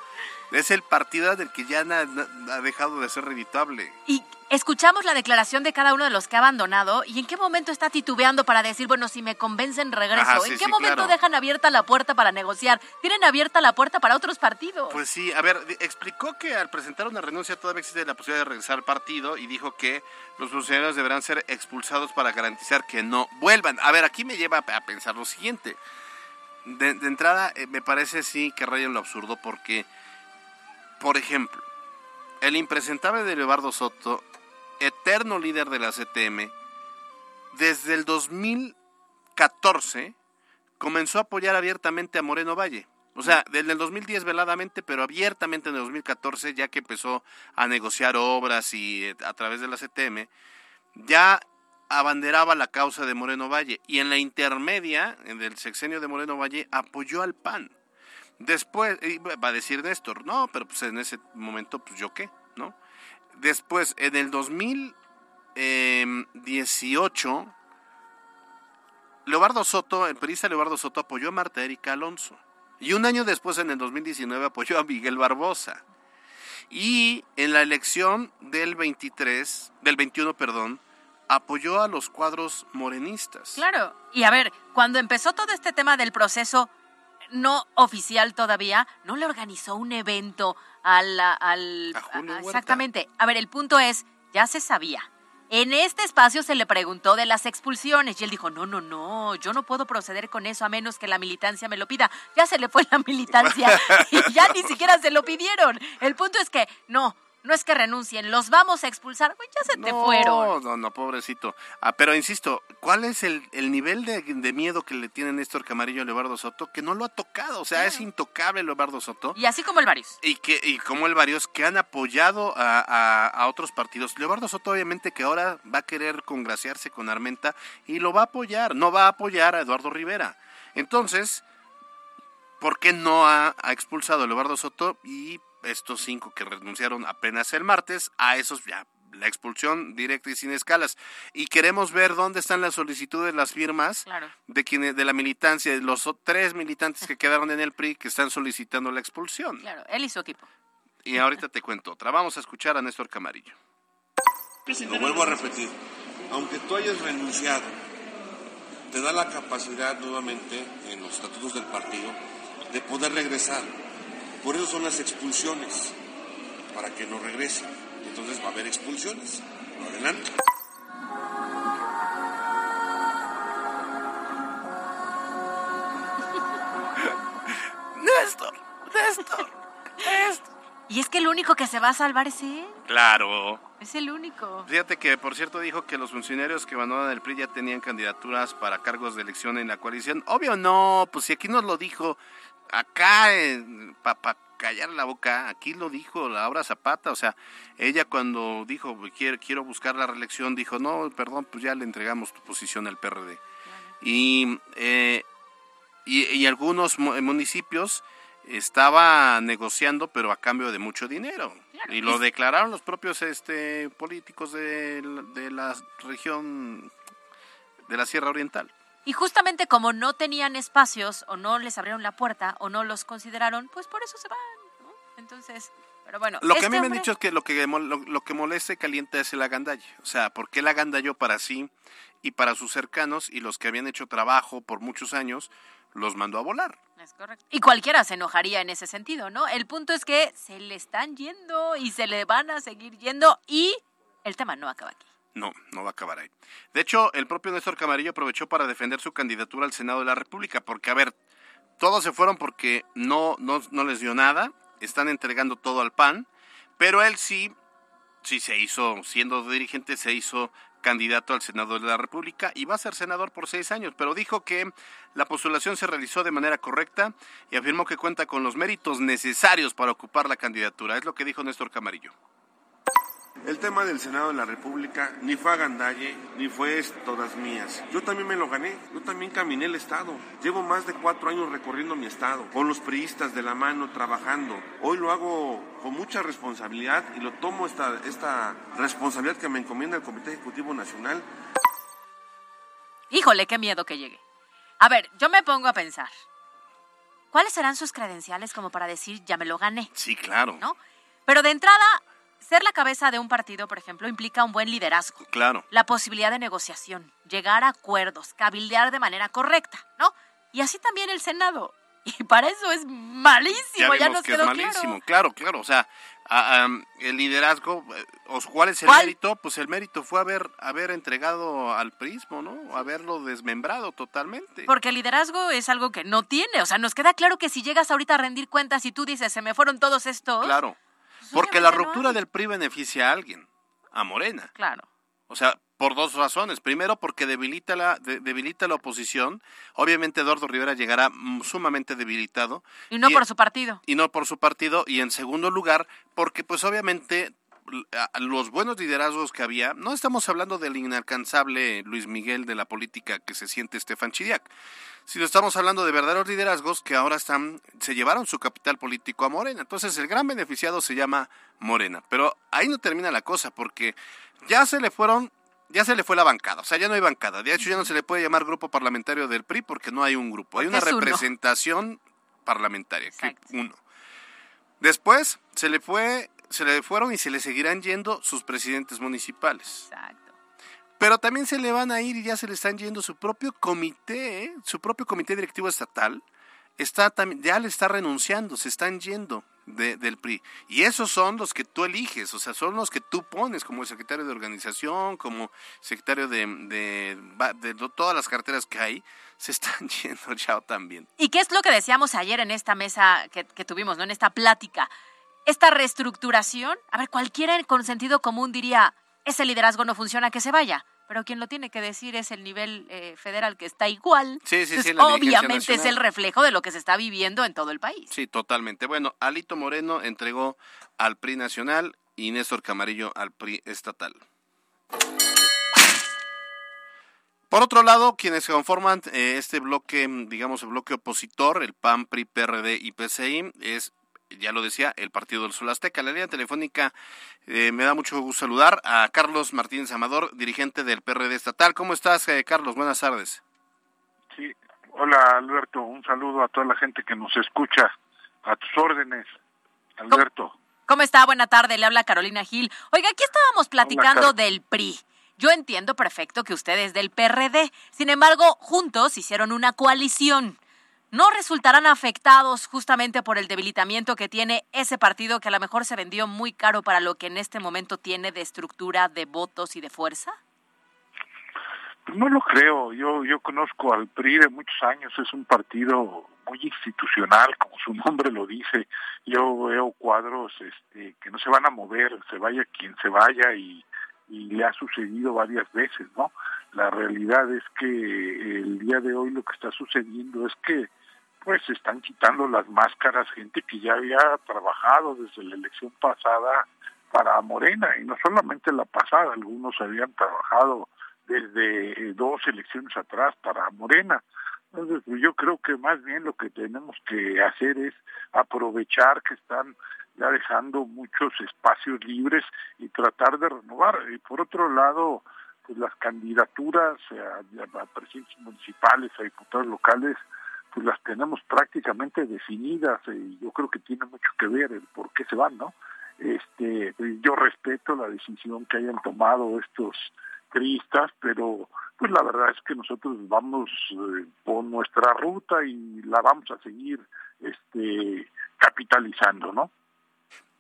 Es el partido del que ya ha dejado de ser reditable. Y escuchamos la declaración de cada uno de los que ha abandonado y en qué momento está titubeando para decir, bueno, si me convencen regreso. Ajá, sí, ¿En qué sí, momento claro. dejan abierta la puerta para negociar? Tienen abierta la puerta para otros partidos. Pues sí, a ver, explicó que al presentar una renuncia todavía existe la posibilidad de regresar al partido y dijo que los funcionarios deberán ser expulsados para garantizar que no vuelvan. A ver, aquí me lleva a pensar lo siguiente. De, de entrada, eh, me parece sí que raya en lo absurdo porque, por ejemplo, el impresentable de Leobardo Soto, eterno líder de la CTM, desde el 2014 comenzó a apoyar abiertamente a Moreno Valle. O sea, desde el 2010 veladamente, pero abiertamente en el 2014, ya que empezó a negociar obras y eh, a través de la CTM, ya abanderaba la causa de Moreno Valle y en la intermedia, en el sexenio de Moreno Valle, apoyó al PAN. Después, va a decir Néstor, no, pero pues en ese momento, pues yo qué, ¿no? Después, en el 2018, Leobardo Soto, el periodista Leobardo Soto apoyó a Marta Erika Alonso. Y un año después, en el 2019, apoyó a Miguel Barbosa. Y en la elección del 23, del 21, perdón, apoyó a los cuadros morenistas. Claro. Y a ver, cuando empezó todo este tema del proceso no oficial todavía, no le organizó un evento al... al A Julio Huerta. exactamente. A ver, el punto es, ya se sabía. En este espacio se le preguntó de las expulsiones y él dijo, no, no, no, yo no puedo proceder con eso a menos que la militancia me lo pida. Ya se le fue la militancia y ya ni siquiera se lo pidieron. El punto es que no, no es que renuncien, los vamos a expulsar. Pues ya se te fueron. No, no, pobrecito. Ah, pero insisto, ¿cuál es el, el nivel de, de miedo que le tiene Néstor Camarillo a Leobardo Soto? Que no lo ha tocado, o sea, es intocable Leobardo Soto. Y así como el varios. Y, que, y como el varios que han apoyado a, a, a otros partidos. Leobardo Soto obviamente que ahora va a querer congraciarse con Armenta y lo va a apoyar, no va a apoyar a Eduardo Rivera. Entonces, ¿por qué no ha, ha expulsado a Leobardo Soto y estos cinco que renunciaron apenas el martes, a esos ya la expulsión directa y sin escalas. Y queremos ver dónde están las solicitudes, las firmas Claro. de quienes, de la militancia, de los tres militantes que quedaron en el PRI que están solicitando la expulsión. Claro, él y su equipo. Y ahorita te cuento otra. Vamos a escuchar a Néstor Camarillo. Lo vuelvo a repetir, aunque tú hayas renunciado, te da la capacidad nuevamente en los estatutos del partido de poder regresar. Por eso son las expulsiones, para que no regresen. Entonces va a haber expulsiones. Adelante. Néstor, Néstor, Néstor. Y es que el único que se va a salvar es él. Claro. Es el único. Fíjate que, por cierto, dijo que los funcionarios que abandonan el PRI ya tenían candidaturas para cargos de elección en la coalición. Obvio no, pues si aquí nos lo dijo, acá, para callar la boca, aquí lo dijo Laura Zapata, o sea, ella cuando dijo quiero, quiero buscar la reelección, dijo, no, perdón, pues ya le entregamos tu posición al PRD. Y, eh, y, y algunos mu- municipios estaba negociando, pero a cambio de mucho dinero. Y lo declararon los propios este, políticos de, de la región de la Sierra Oriental. Y justamente como no tenían espacios o no les abrieron la puerta o no los consideraron, pues por eso se van. ¿no? Entonces, pero bueno. Lo que este a mí me han dicho es que lo que, lo, lo que molesta y calienta es el agandalle. O sea, ¿por qué el agandalló para sí y para sus cercanos y los que habían hecho trabajo por muchos años los mandó a volar? Es correcto. Y cualquiera se enojaría en ese sentido, ¿no? El punto es que se le están yendo y se le van a seguir yendo y el tema no acaba aquí. No, no va a acabar ahí. De hecho, el propio Néstor Camarillo aprovechó para defender su candidatura al Senado de la República, porque, a ver, todos se fueron porque no, no, no les dio nada, están entregando todo al PAN, pero él sí, sí se hizo, siendo dirigente, se hizo candidato al Senado de la República y va a ser senador por seis años, pero dijo que la postulación se realizó de manera correcta y afirmó que cuenta con los méritos necesarios para ocupar la candidatura. Es lo que dijo Néstor Camarillo. El tema del Senado de la República ni fue agandalle, ni fue todas mías. Yo también me lo gané, yo también caminé el Estado. Llevo más de cuatro años recorriendo mi Estado, con los priistas de la mano, trabajando. Hoy lo hago con mucha responsabilidad y lo tomo esta, esta responsabilidad que me encomienda el Comité Ejecutivo Nacional Híjole, qué miedo que llegue. A ver, yo me pongo a pensar. ¿Cuáles serán sus credenciales como para decir ya me lo gané? Sí, claro. ¿No? Pero de entrada, ser la cabeza de un partido, por ejemplo, implica un buen liderazgo. Claro. la posibilidad de negociación, llegar a acuerdos, cabildear de manera correcta, ¿no? Y así también el Senado. Y para eso es malísimo, ya, nos que quedó es malísimo, claro. claro, claro, o sea, a- el liderazgo, eh, ¿cuál es el ¿Cuál? mérito? Pues el mérito fue haber haber entregado al prismo, ¿no? Haberlo desmembrado totalmente. Porque el liderazgo es algo que no tiene. O sea, nos queda claro que si llegas ahorita a rendir cuentas y tú dices, se me fueron todos estos. Claro, porque la no ruptura del PRI beneficia a alguien, a Morena. Claro. O sea, por dos razones. Primero, porque debilita la, de- debilita la oposición. Obviamente Eduardo Rivera llegará sumamente debilitado. Y no Y- por su partido. y no por su partido y en segundo lugar porque pues obviamente los buenos liderazgos que había, no estamos hablando del inalcanzable Luis Miguel de la política que se siente Estefan Chiriac, sino estamos hablando de verdaderos liderazgos que ahora están, se llevaron su capital político a Morena. Entonces el gran beneficiado se llama Morena. Pero ahí no termina la cosa, porque ya se le fueron ya se le fue la bancada, o sea, ya no hay bancada. De hecho, ya no se le puede llamar grupo parlamentario del PRI porque no hay un grupo, hay una representación parlamentaria, que uno. Después se le fue, se le fueron y se le seguirán yendo sus presidentes municipales. Exacto. Pero también se le van a ir y ya se le están yendo su propio comité, ¿eh? su propio comité directivo estatal, está ya le está renunciando, se están yendo del PRI. Y esos son los que tú eliges, o sea, son los que tú pones como secretario de organización, como secretario de, de, todas las carteras que hay, se están yendo ya también. ¿Y qué es lo que decíamos ayer en esta mesa que, que tuvimos, ¿no? en esta plática? Esta reestructuración, a ver, cualquiera con sentido común diría, ese liderazgo no funciona, que se vaya pero quien lo tiene que decir es el nivel eh, federal que está igual. Sí, sí, sí, obviamente es el reflejo de lo que se está viviendo en todo el país. Sí, totalmente. Bueno, Alito Moreno entregó al PRI nacional y Néstor Camarillo al PRI estatal. Por otro lado, quienes conforman eh, este bloque, digamos, el bloque opositor, el PAN, PRI, PRD y PCI, es ya lo decía, el Partido del Sol Azteca. La línea telefónica eh, me da mucho gusto saludar a Carlos Martínez Amador, dirigente del PRD estatal. ¿Cómo estás, eh, Carlos? Buenas tardes. Sí, hola Alberto, un saludo a toda la gente que nos escucha. A tus órdenes, Alberto. ¿Cómo, está? Buena tarde, le habla Carolina Gil. Oiga, aquí estábamos platicando del PRI. Yo entiendo perfecto que ustedes del PRD, sin embargo, juntos hicieron una coalición no resultarán afectados justamente por el debilitamiento que tiene ese partido que a lo mejor se vendió muy caro para lo que en este momento tiene de estructura, de votos y de fuerza? No lo creo. Yo yo conozco al PRI de muchos años. Es un partido muy institucional, como su nombre lo dice. Yo veo cuadros este, que no se van a mover, se vaya quien se vaya y, y le ha sucedido varias veces, ¿no? La realidad es que el día de hoy lo que está sucediendo es que pues están quitando las máscaras gente que ya había trabajado desde la elección pasada para Morena y no solamente la pasada, algunos habían trabajado desde dos elecciones atrás para Morena. Entonces, pues, yo creo que más bien lo que tenemos que hacer es aprovechar que están ya dejando muchos espacios libres y tratar de renovar. Y por otro lado, pues las candidaturas a, a presidentes municipales, a diputados locales, las tenemos prácticamente definidas y yo creo que tiene mucho que ver el por qué se van, ¿no? Este, yo respeto la decisión que hayan tomado estos cristas, pero pues la verdad es que nosotros vamos eh, por nuestra ruta y la vamos a seguir este capitalizando, ¿no?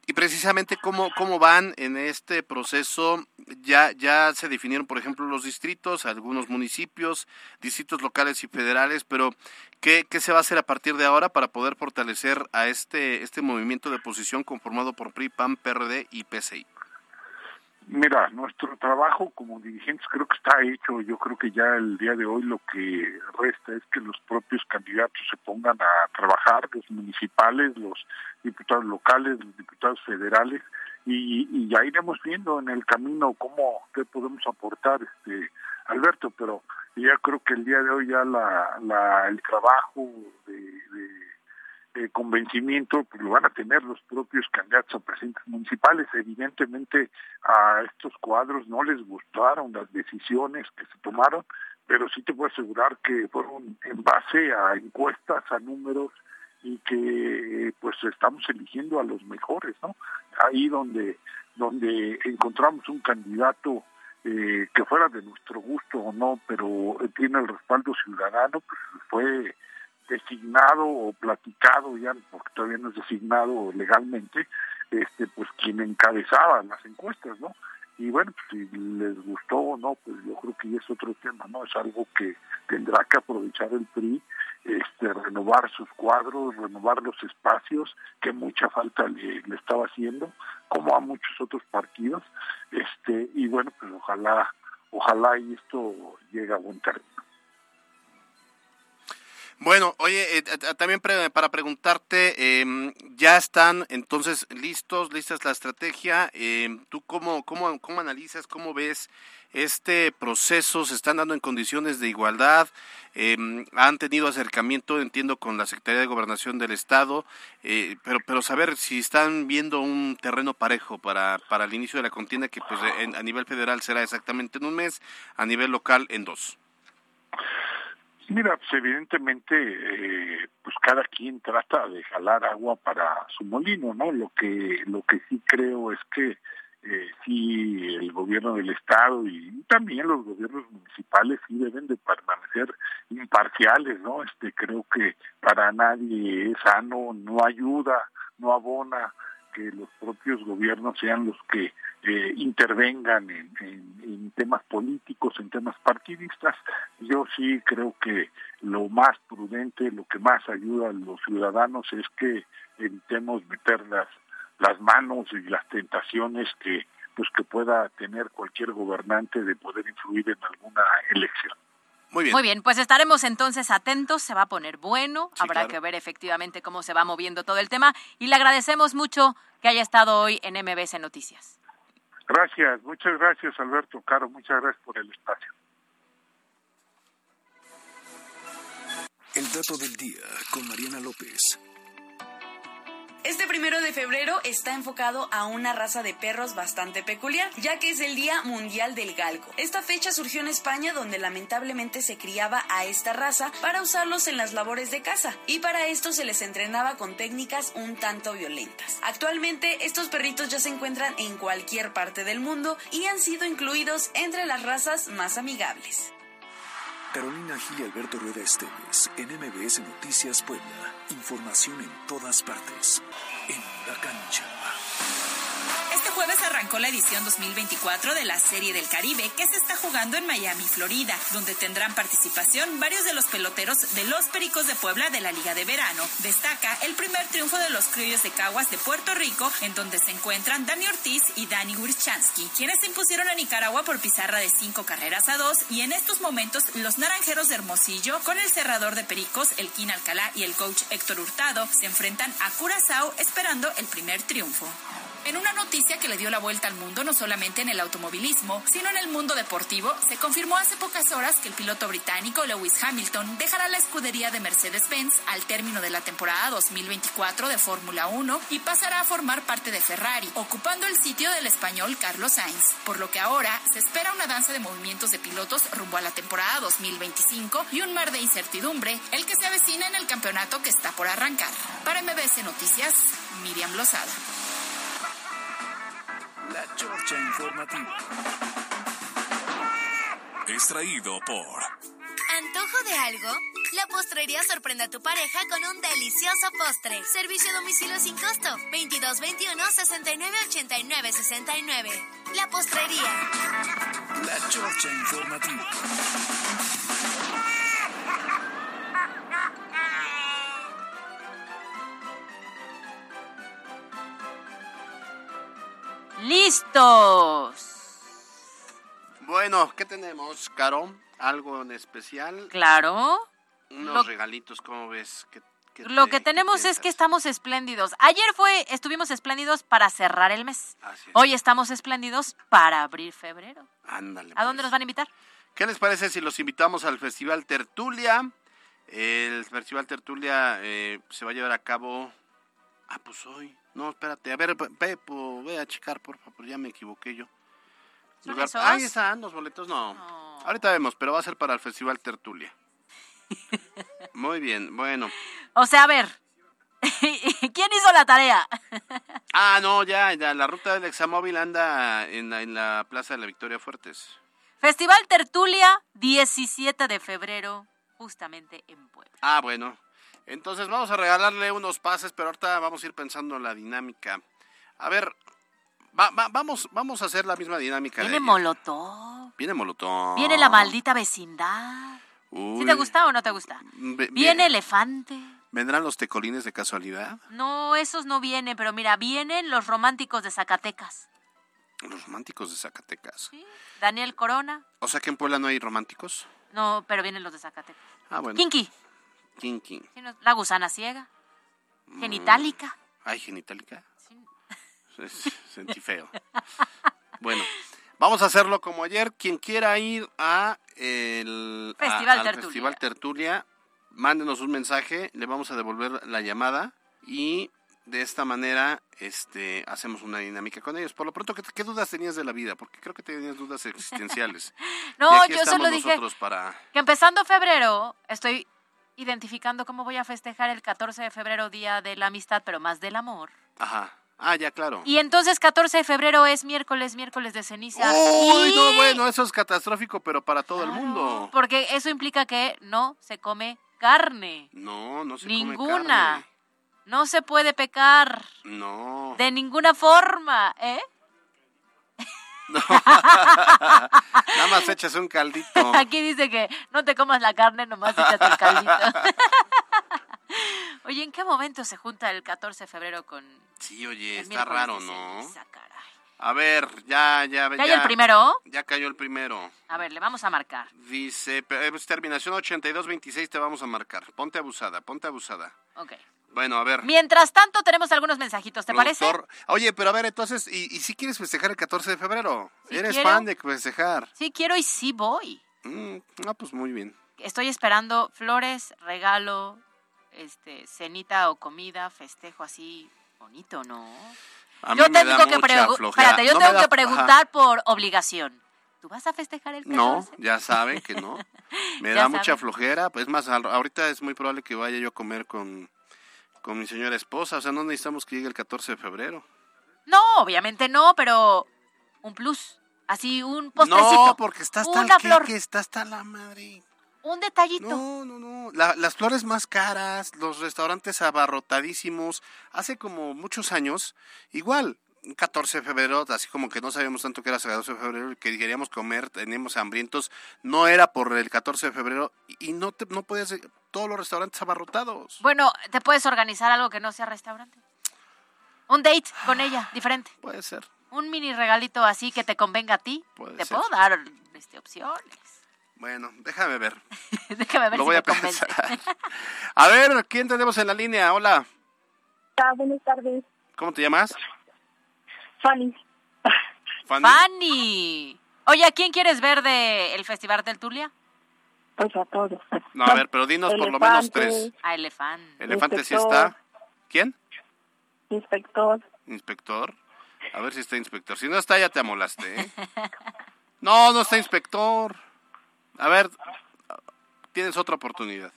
Y precisamente cómo, cómo van en este proceso, ya, ya se definieron, por ejemplo, los distritos, algunos municipios, distritos locales y federales, pero ¿qué, qué se va a hacer a partir de ahora para poder fortalecer a este, este movimiento de oposición conformado por PRI, PAN, PRD y PCI? Mira, nuestro trabajo como dirigentes creo que está hecho. Yo creo que ya el día de hoy lo que resta es que los propios candidatos se pongan a trabajar, los municipales, los diputados locales, los diputados federales, y, ya iremos viendo en el camino cómo qué podemos aportar, este Alberto. Pero ya creo que el día de hoy ya la, el trabajo de convencimiento pues lo van a tener los propios candidatos a presidentes municipales. Evidentemente a estos cuadros no les gustaron las decisiones que se tomaron, pero sí te puedo asegurar que fueron en base a encuestas, a números y que pues estamos eligiendo a los mejores, ¿no? Ahí donde donde encontramos un candidato eh, que fuera de nuestro gusto o no, pero tiene el respaldo ciudadano, pues fue designado o platicado ya, porque todavía no es designado legalmente, este pues quien encabezaba las encuestas, ¿no? Y bueno, pues, si les gustó o no, pues yo creo que ya es otro tema, ¿no? Es algo que tendrá que aprovechar el PRI, este, renovar sus cuadros, renovar los espacios, que mucha falta le, le estaba haciendo, como a muchos otros partidos, este, y bueno, pues ojalá, ojalá y esto llegue a buen término. Bueno, oye, eh, también pre- para preguntarte, em, ¿ya están entonces listos, listas la estrategia? Em, ¿Tú cómo, cómo, cómo analizas, cómo ves este proceso? ¿Se están dando en condiciones de igualdad? Em, ¿Han tenido acercamiento, entiendo, con la Secretaría de Gobernación del Estado? Eh, pero, pero saber si están viendo un terreno parejo para, para el inicio de la contienda, que pues en- a nivel federal será exactamente en un mes, a nivel local en dos. Mira, pues evidentemente, eh, pues cada quien trata de jalar agua para su molino, ¿no? Lo que lo que sí creo es que eh, sí el gobierno del estado y también los gobiernos municipales sí deben de permanecer imparciales, ¿no? Este creo que para nadie es sano, no ayuda, no abona que los propios gobiernos sean los que eh, intervengan en, en- temas políticos, en temas partidistas. Yo sí creo que lo más prudente, lo que más ayuda a los ciudadanos es que evitemos meter las, las manos y las tentaciones que pues que pueda tener cualquier gobernante de poder influir en alguna elección. Muy bien. Muy bien, pues estaremos entonces atentos, se va a poner bueno, Sí, habrá claro. que ver efectivamente cómo se va moviendo todo el tema y le agradecemos mucho que haya estado hoy en MBS Noticias. Gracias, muchas gracias Alberto Caro, muchas gracias por el espacio. El dato del día con Mariana López. Este primero de febrero está enfocado a una raza de perros bastante peculiar, ya que es el Día Mundial del Galgo. Esta fecha surgió en España, donde lamentablemente se criaba a esta raza para usarlos en las labores de caza, y para esto se les entrenaba con técnicas un tanto violentas. Actualmente, estos perritos ya se encuentran en cualquier parte del mundo y han sido incluidos entre las razas más amigables. Carolina Gil y Alberto Rueda Esteves en MBS Noticias Puebla. Información en todas partes. En la cancha. Jueves arrancó la edición 2024 de la Serie del Caribe que se está jugando en Miami, Florida, donde tendrán participación varios de los peloteros de los Pericos de Puebla de la Liga de Verano. Destaca el primer triunfo de los Criollos de Caguas de Puerto Rico, en donde se encuentran Dani Ortiz y Dani Wirchansky, quienes se impusieron a Nicaragua por pizarra de cinco carreras a dos, y en estos momentos los Naranjeros de Hermosillo, con el cerrador de Pericos, el Quín Alcalá y el coach Héctor Hurtado, se enfrentan a Curazao esperando el primer triunfo. En una noticia que le dio la vuelta al mundo, no solamente en el automovilismo, sino en el mundo deportivo, se confirmó hace pocas horas que el piloto británico Lewis Hamilton dejará la escudería de Mercedes-Benz al término de la temporada 2024 de Fórmula 1 y pasará a formar parte de Ferrari, ocupando el sitio del español Carlos Sainz, por lo que ahora se espera una danza de movimientos de pilotos rumbo a la temporada 2025 y un mar de incertidumbre, el que se avecina en el campeonato que está por arrancar. Para MBS Noticias, Miriam Lozada. La Chorcha Informativa. Extraído por ¿Antojo de algo? La postrería sorprende a tu pareja con un delicioso postre. Servicio a domicilio sin costo. 2221 69 89 69. La postrería. La Chorcha Informativa. ¡Listos! Bueno, ¿qué tenemos, Caro? ¿Algo en especial? Claro. Unos Lo- regalitos, ¿cómo ves? ¿Qué- qué Lo que tenemos es que estamos espléndidos. Ayer fue, estuvimos espléndidos para cerrar el mes. Es. Hoy estamos espléndidos para abrir febrero. Ándale. ¿A dónde nos van a invitar? ¿Qué les parece si los invitamos al Festival Tertulia? El Festival Tertulia eh, se va a llevar a cabo... Ah, pues hoy. No, espérate. A ver, Pe- Pepo, ve a checar, por favor. Ya me equivoqué yo. ¿Son Lugar- esos? Ahí están los boletos. No. Ahorita vemos, pero va a ser para el Festival Tertulia. Muy bien, bueno. O sea, a ver. ¿Quién hizo la tarea? Ah, no, ya, ya. La ruta del examóvil anda en la, en la Plaza de la Victoria Fuertes. Festival Tertulia, 17 de febrero, justamente en Puebla. Ah, bueno. Entonces vamos a regalarle unos pases, pero ahorita vamos a ir pensando en la dinámica. A ver, va- va- vamos, vamos a hacer la misma dinámica. de Viene ayer. Molotov. Viene Molotov. Viene la maldita vecindad. Uy. ¿Sí te gusta o no te gusta? Ve- Viene vie- Elefante. ¿Vendrán los tecolines de casualidad? No, esos no vienen, pero mira, vienen los románticos de Zacatecas. Los románticos de Zacatecas. Daniel Corona. O sea que en Puebla no hay románticos. No, pero vienen los de Zacatecas. Ah, bueno. Kinky. Sí, no- La gusana ciega. Mm. Genitálica. Ay, genitálica. Es- sentí feo. Bueno, vamos a hacerlo como ayer. Quien quiera ir a el a- Festival al Tertulia. Festival Tertulia, mándenos un mensaje, le vamos a devolver la llamada y de esta manera este hacemos una dinámica con ellos. Por lo pronto, ¿qué, qué dudas tenías de la vida? Porque creo que tenías dudas existenciales. No, yo solo dije para que empezando febrero estoy identificando cómo voy a festejar el 14 de febrero, Día de la Amistad, pero más del amor. Ajá. Ah, ya, claro. Y entonces 14 de febrero es miércoles, miércoles de ceniza. Uy, Y- no, bueno, eso es catastrófico, pero para todo el mundo. Porque eso implica que no se come carne. No, no se come Ninguna. carne. No se puede pecar. No. De ninguna forma, ¿eh? Nada más echas un caldito. Aquí dice que no te comas la carne, nomás échate el caldito. Oye, ¿en qué momento se junta el 14 de febrero con Sí, oye, está raro, ¿no? caray? A ver, ya, ya, ¿Ya hay el primero? Ya cayó el primero. A ver, le vamos a marcar. Dice, pe- es terminación 8226 te vamos a marcar. Ponte abusada, ponte abusada. Ok. Bueno, a ver. Mientras tanto, tenemos algunos mensajitos, ¿te parece? Oye, pero a ver, entonces, ¿y, y si quieres festejar el 14 de febrero? Sí ¿Eres quiero. fan de festejar? Sí, quiero y sí voy. Mm, ah, pues muy bien. Estoy esperando flores, regalo, este, cenita o comida, festejo así bonito, ¿no? A mí yo me da tengo que mucha espérate, yo No tengo da- que preguntar por obligación. ¿Tú vas a festejar el 14? No, ya saben que no. Me da mucha flojera. Pues más, ahorita es muy probable que vaya yo a comer con, con mi señora esposa. O sea, no necesitamos que llegue el 14 de febrero. No, obviamente no, pero un plus. Así un postrecito. No, porque está hasta Una el flor. que está hasta la madre. Un detallito. No, no, no. La- las flores más caras, los restaurantes abarrotadísimos. Hace como muchos años, igual, un 14 de febrero, así como que no sabíamos tanto que era 14 de febrero y que queríamos comer, teníamos hambrientos, no era por el 14 de febrero y no, te, no podías, todos los restaurantes abarrotados. Bueno, te puedes organizar algo que no sea restaurante. Un date con ella, diferente. Puede ser. Un mini regalito así que te convenga a ti. Puede te ser. puedo dar este, opciones. Bueno, déjame ver. Déjame ver Lo si voy me a convence. pensar. A ver, ¿quién tenemos en la línea? Hola, Hola, buenas tardes. ¿cómo te llamas? Fanny. Fanny. Fanny. Oye, ¿a quién quieres ver de el Festival del Tulia? Pues a todos. No, a ver, pero dinos por lo menos tres. A Elefante. Elefante sí está. ¿Quién? Inspector. Inspector. A ver si está inspector. Si no está, ya te amolaste, ¿eh? No, no está inspector. A ver, tienes otra oportunidad.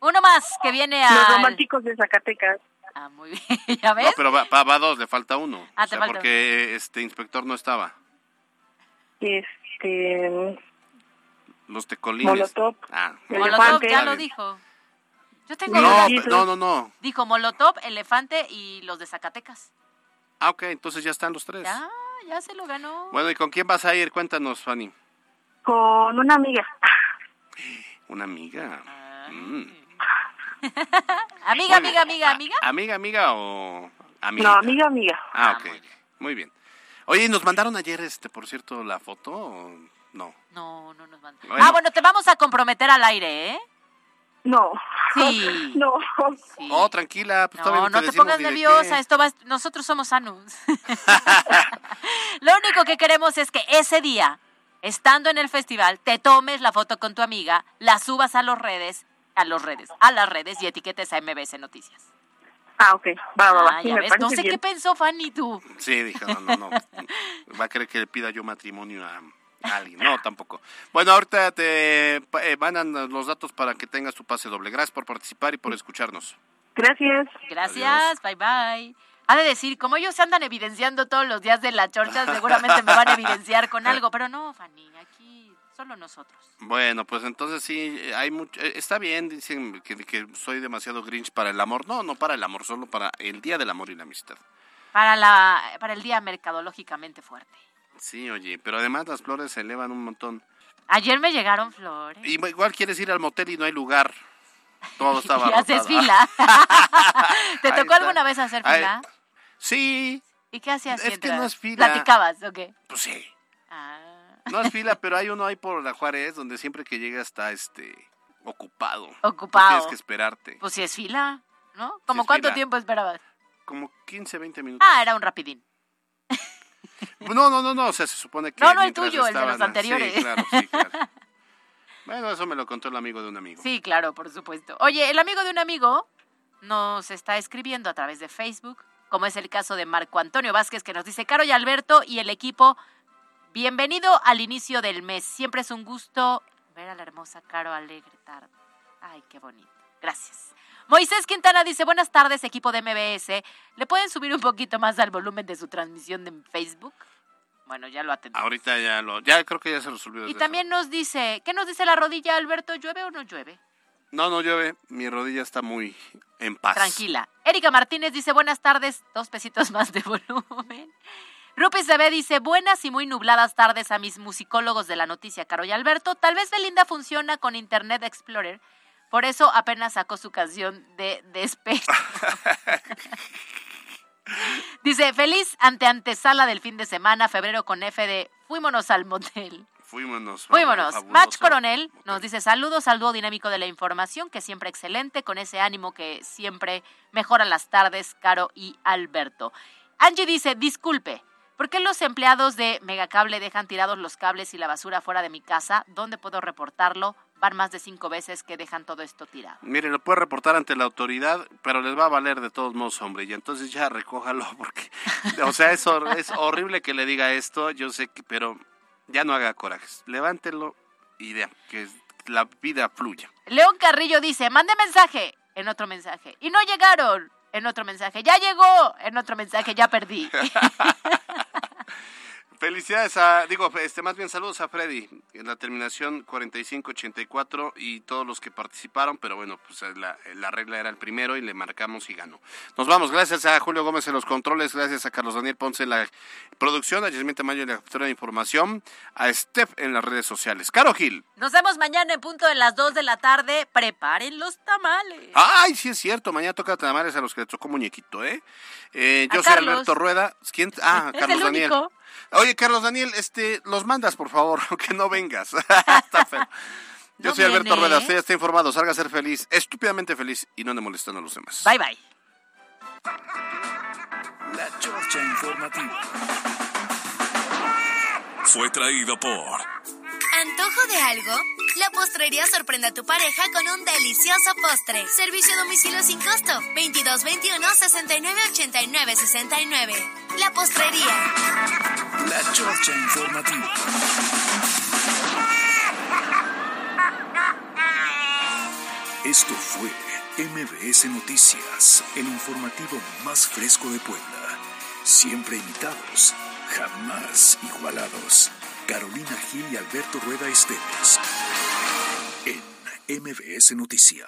Uno más que viene a. Los románticos de Zacatecas. Ah, muy bien. ¿Ya ves? No, pero va, va- va dos, le falta uno. Ah, o te sea, falta porque este inspector no estaba. Este. Los tecolines. Molotov. Ah, Molotov ya lo dijo. Yo tengo No, no, no, no. Dijo Molotov, Elefante y los de Zacatecas. Ah, ok, entonces ya están los tres. Ya, ya se lo ganó. Bueno, ¿y con quién vas a ir? Cuéntanos, Fanny. Con una amiga. Una amiga. Mm. Amiga, amiga, amiga, amiga. ¿Amiga, amiga o amiga? No, amiga, amiga. Ah, ok. Muy bien. Oye, ¿nos mandaron ayer, este, por cierto, la foto? o No. No, no nos mandan. Bueno. Ah, bueno, te vamos a comprometer al aire, ¿eh? No. Sí. No. Oh, tranquila, pues todavía No, no te te pongas nerviosa, qué. esto va, nosotros somos sanos. Lo único que queremos es que ese día, estando en el festival, te tomes la foto con tu amiga, la subas a los redes, a los redes, a las redes y etiquetes a MBC Noticias. Ah, ok. Va, va, va. Ah, Sí, me no sé bien. qué pensó Fanny tú. Sí, dije, no, no, no. Va a querer que le pida yo matrimonio a a alguien. No, tampoco. Bueno, ahorita te eh, mandan los datos para que tengas tu pase doble. Gracias por participar y por escucharnos. Gracias. Gracias, bye bye. Ha de decir, como ellos se andan evidenciando todos los días de la chorcha, seguramente me van a evidenciar con algo, pero no, Fanny, aquí solo nosotros. Bueno, pues entonces sí, eh, hay mucho, eh, está bien, dicen que, que soy demasiado grinch para el amor. No, no para el amor, solo para el Día del Amor y la Amistad. Para, la, para el día mercadológicamente fuerte. Sí, oye, pero además las flores se elevan un montón. Ayer me llegaron flores. Y igual quieres ir al motel y no hay lugar. Todo está Y haces fila. ¿Te tocó alguna vez hacer Ahí- fila? Sí, ¿Y qué hacías? Es que no es fila. ¿Platicabas o qué? pues sí. Ah. No es fila, pero hay uno ahí por la Juárez donde siempre que llega está este Ocupado. Ocupado. Tienes que esperarte. Pues si es fila, ¿no? ¿Como es cuánto fila. tiempo esperabas? Como 15, 20 minutos. Ah, era un rapidín. No, no, no, no, o sea, se supone que No, no el tuyo, el de los estaban- anteriores. Sí, claro, sí, claro. Bueno, eso me lo contó el amigo de un amigo. Sí, claro, por supuesto. Oye, el amigo de un amigo nos está escribiendo a través de Facebook, como es el caso de Marco Antonio Vázquez, que nos dice, Caro y Alberto y el equipo, bienvenido al inicio del mes. Siempre es un gusto ver a la hermosa Caro alegre tarde. Ay, qué bonito. Gracias. Moisés Quintana dice, buenas tardes, equipo de MBS. ¿Le pueden subir un poquito más al volumen de su transmisión de Facebook? Bueno, ya lo atendí. Ahorita ya lo, ya creo que ya se resolvió. Y también nos dice, ¿qué nos dice la rodilla, Alberto? ¿Llueve o no llueve? No, no llueve, mi rodilla está muy en paz. Tranquila. Erika Martínez dice, buenas tardes, dos pesitos más de volumen. Rupi CB dice, buenas y muy nubladas tardes a mis musicólogos de la noticia, Caro y Alberto. Tal vez Belinda funciona con Internet Explorer, por eso apenas sacó su canción de despecho. dice, feliz ante antesala del fin de semana, febrero con F de Fuímonos al motel. Fuímonos. Fuímonos. fabuloso. Match Coronel nos dice saludos al dúo dinámico de la información, que siempre excelente, con ese ánimo que siempre mejora las tardes, Caro y Alberto. Angie dice, disculpe, ¿por qué los empleados de Megacable dejan tirados los cables y la basura fuera de mi casa? ¿Dónde puedo reportarlo? Van más de cinco veces que dejan todo esto tirado. Mire, lo puede reportar ante la autoridad, pero les va a valer de todos modos, hombre. Y entonces ya recójalo, porque, o sea, es, es horrible que le diga esto, yo sé que, pero ya no haga corajes. Levántelo y vean que la vida fluya. León Carrillo dice, mande mensaje en otro mensaje. Y no llegaron en otro mensaje. Ya llegó en otro mensaje, ya perdí. Felicidades a, digo, este, más bien saludos a Freddy, en la terminación 4584 y todos los que participaron, pero bueno, pues la, la regla era el primero y le marcamos y ganó. Nos vamos, gracias a Julio Gómez en los controles, gracias a Carlos Daniel Ponce en la producción, a Yasmín Tamayo en la captura de información, a Steph en las redes sociales. Caro Gil. Nos vemos mañana en punto de las 2 de la tarde. Preparen los tamales. Ay, sí es cierto, mañana toca tamales a los que les tocó muñequito, ¿eh? Eh, yo A soy Carlos. Alberto Rueda. ¿Quién? Ah, Es Carlos el Daniel. único. Oye, Carlos Daniel, este, los mandas, por favor, aunque no vengas. Está feo. Yo No soy Alberto viene. Rueda, usted ya está informado, salga a ser feliz, estúpidamente feliz y no ande molestando a los demás. Bye bye. La Chorcha Informativa. Fue traído por ¿Antojo de algo? La postrería sorprende a tu pareja con un delicioso postre. Servicio a domicilio sin costo. 2221 69 89 69. La postrería. La Chorcha Informativa. Esto fue MBS Noticias, el informativo más fresco de Puebla. Siempre imitados, jamás igualados. Carolina Gil y Alberto Rueda Esteves. En MBS Noticias.